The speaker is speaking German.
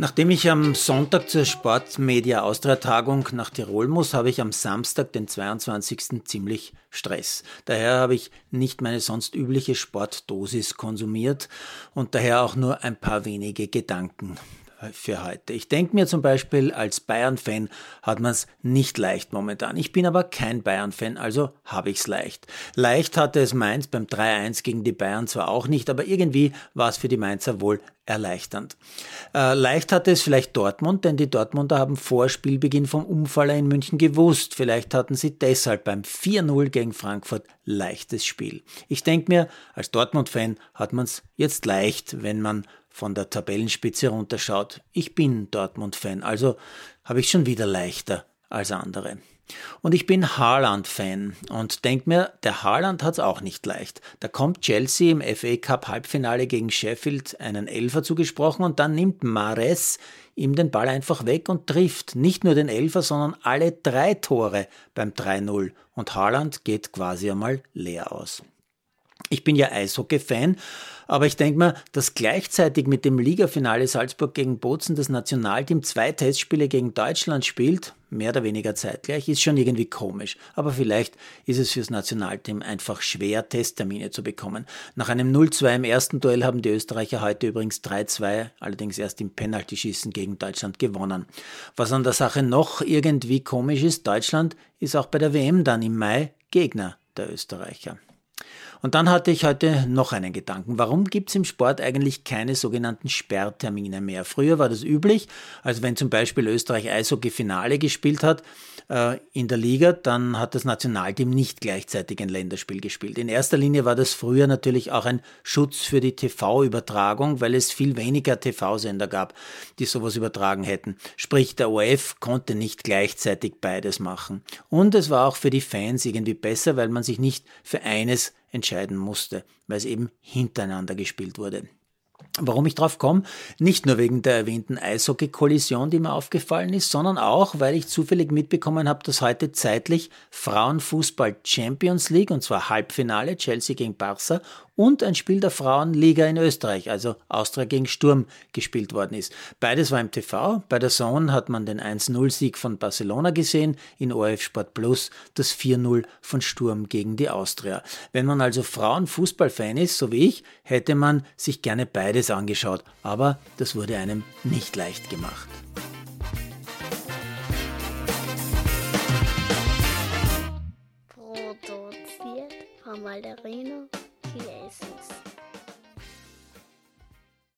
Nachdem ich am Sonntag zur Sportmedia Austria Tagung nach Tirol muss, habe ich am Samstag, den 22. ziemlich Stress. Daher habe ich nicht meine sonst übliche Sportdosis konsumiert und daher auch nur ein paar wenige Gedanken für heute. Ich denke mir zum Beispiel, als Bayern-Fan hat man es nicht leicht momentan. Ich bin aber kein Bayern-Fan, also habe ich es leicht. Leicht hatte es Mainz beim 3-1 gegen die Bayern zwar auch nicht, aber irgendwie war es für die Mainzer wohl erleichternd. Äh, leicht hatte es vielleicht Dortmund, denn die Dortmunder haben vor Spielbeginn vom Umfaller in München gewusst. Vielleicht hatten sie deshalb beim 4-0 gegen Frankfurt leichtes Spiel. Ich denke mir, als Dortmund-Fan hat man es jetzt leicht, wenn man von der Tabellenspitze runterschaut. Ich bin Dortmund-Fan, also habe ich schon wieder leichter als andere. Und ich bin Haaland-Fan und denke mir, der Haaland hat es auch nicht leicht. Da kommt Chelsea im FA Cup Halbfinale gegen Sheffield einen Elfer zugesprochen und dann nimmt Mares ihm den Ball einfach weg und trifft nicht nur den Elfer, sondern alle drei Tore beim 3-0 und Haaland geht quasi einmal leer aus. Ich bin ja Eishockey-Fan, aber ich denke mir, dass gleichzeitig mit dem Ligafinale Salzburg gegen Bozen das Nationalteam zwei Testspiele gegen Deutschland spielt, mehr oder weniger zeitgleich, ist schon irgendwie komisch. Aber vielleicht ist es fürs Nationalteam einfach schwer, Testtermine zu bekommen. Nach einem 0-2 im ersten Duell haben die Österreicher heute übrigens 3-2, allerdings erst im Penaltyschießen gegen Deutschland gewonnen. Was an der Sache noch irgendwie komisch ist, Deutschland ist auch bei der WM dann im Mai Gegner der Österreicher. Und dann hatte ich heute noch einen Gedanken. Warum gibt es im Sport eigentlich keine sogenannten Sperrtermine mehr? Früher war das üblich, also wenn zum Beispiel Österreich Eishockey-Finale gespielt hat in der Liga, dann hat das Nationalteam nicht gleichzeitig ein Länderspiel gespielt. In erster Linie war das früher natürlich auch ein Schutz für die TV-Übertragung, weil es viel weniger TV-Sender gab, die sowas übertragen hätten. Sprich, der OF konnte nicht gleichzeitig beides machen. Und es war auch für die Fans irgendwie besser, weil man sich nicht für eines entscheiden musste, weil es eben hintereinander gespielt wurde. Warum ich drauf komme? Nicht nur wegen der erwähnten Eishockey-Kollision, die mir aufgefallen ist, sondern auch, weil ich zufällig mitbekommen habe, dass heute zeitlich Frauenfußball Champions League, und zwar Halbfinale Chelsea gegen Barca und ein Spiel der Frauenliga in Österreich, also Austria gegen Sturm, gespielt worden ist. Beides war im TV. Bei der Zone hat man den 1-0-Sieg von Barcelona gesehen, in ORF Sport Plus das 4-0 von Sturm gegen die Austria. Wenn man also Frauenfußballfan ist, so wie ich, hätte man sich gerne beides angeschaut, aber das wurde einem nicht leicht gemacht. Produziert von Malderino creations